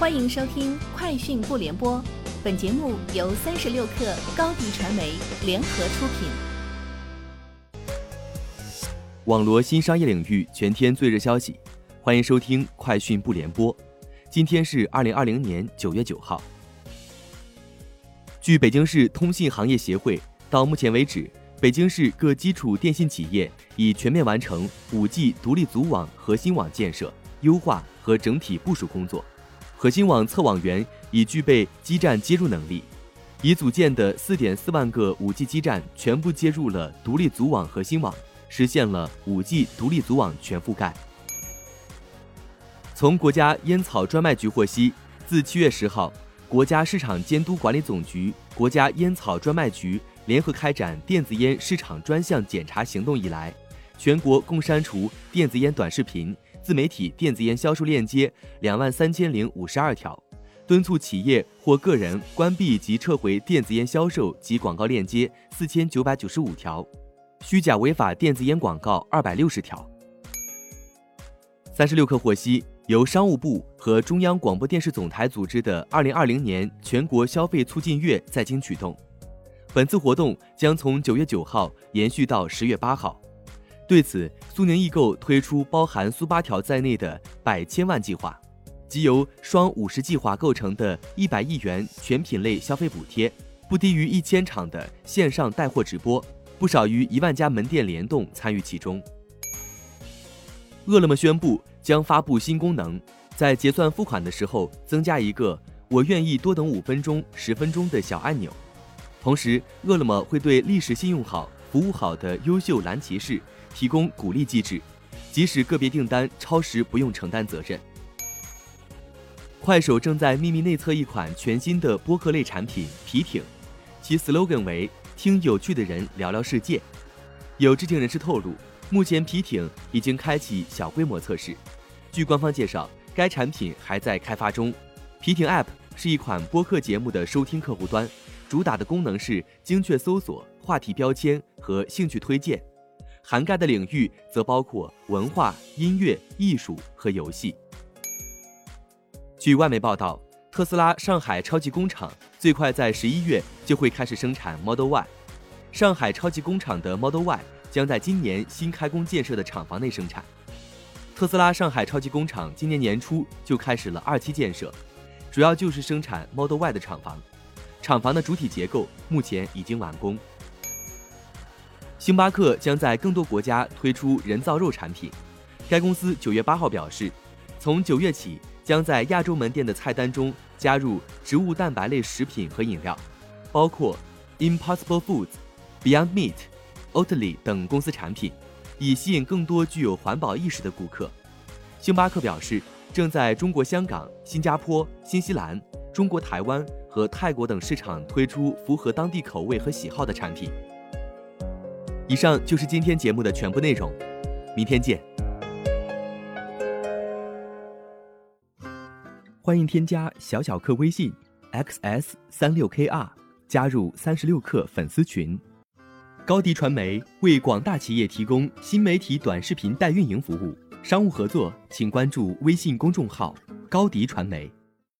欢迎收听《快讯不联播》，本节目由三十六克高低传媒联合出品。网罗新商业领域全天最热消息，欢迎收听《快讯不联播》。今天是二零二零年九月九号。据北京市通信行业协会，到目前为止，北京市各基础电信企业已全面完成五 G 独立组网核心网建设、优化和整体部署工作。核心网测网员已具备基站接入能力，已组建的四点四万个五 G 基站全部接入了独立组网核心网，实现了五 G 独立组网全覆盖。从国家烟草专卖局获悉，自七月十号，国家市场监督管理总局、国家烟草专卖局联合开展电子烟市场专项检查行动以来，全国共删除电子烟短视频。自媒体电子烟销售链接两万三千零五十二条，敦促企业或个人关闭及撤回电子烟销售及广告链接四千九百九十五条，虚假违法电子烟广告二百六十条。三十六氪获悉，由商务部和中央广播电视总台组织的二零二零年全国消费促进月在京启动，本次活动将从九月九号延续到十月八号。对此，苏宁易购推出包含苏八条在内的百千万计划，即由双五十计划构成的一百亿元全品类消费补贴，不低于一千场的线上带货直播，不少于一万家门店联动参与其中。饿了么宣布将发布新功能，在结算付款的时候增加一个“我愿意多等五分钟、十分钟”的小按钮，同时，饿了么会对历史信用好、服务好的优秀蓝骑士。提供鼓励机制，即使个别订单超时，不用承担责任。快手正在秘密内测一款全新的播客类产品“皮艇”，其 slogan 为“听有趣的人聊聊世界”。有知情人士透露，目前皮艇已经开启小规模测试。据官方介绍，该产品还在开发中。皮艇 App 是一款播客节目的收听客户端，主打的功能是精确搜索、话题标签和兴趣推荐。涵盖的领域则包括文化、音乐、艺术和游戏。据外媒报道，特斯拉上海超级工厂最快在十一月就会开始生产 Model Y。上海超级工厂的 Model Y 将在今年新开工建设的厂房内生产。特斯拉上海超级工厂今年年初就开始了二期建设，主要就是生产 Model Y 的厂房。厂房的主体结构目前已经完工。星巴克将在更多国家推出人造肉产品。该公司九月八号表示，从九月起将在亚洲门店的菜单中加入植物蛋白类食品和饮料，包括 Impossible Foods、Beyond Meat、Oatly 等公司产品，以吸引更多具有环保意识的顾客。星巴克表示，正在中国香港、新加坡、新西兰、中国台湾和泰国等市场推出符合当地口味和喜好的产品。以上就是今天节目的全部内容，明天见。欢迎添加小小客微信 xs 三六 kr，加入三十六课粉丝群。高迪传媒为广大企业提供新媒体短视频代运营服务，商务合作请关注微信公众号高迪传媒。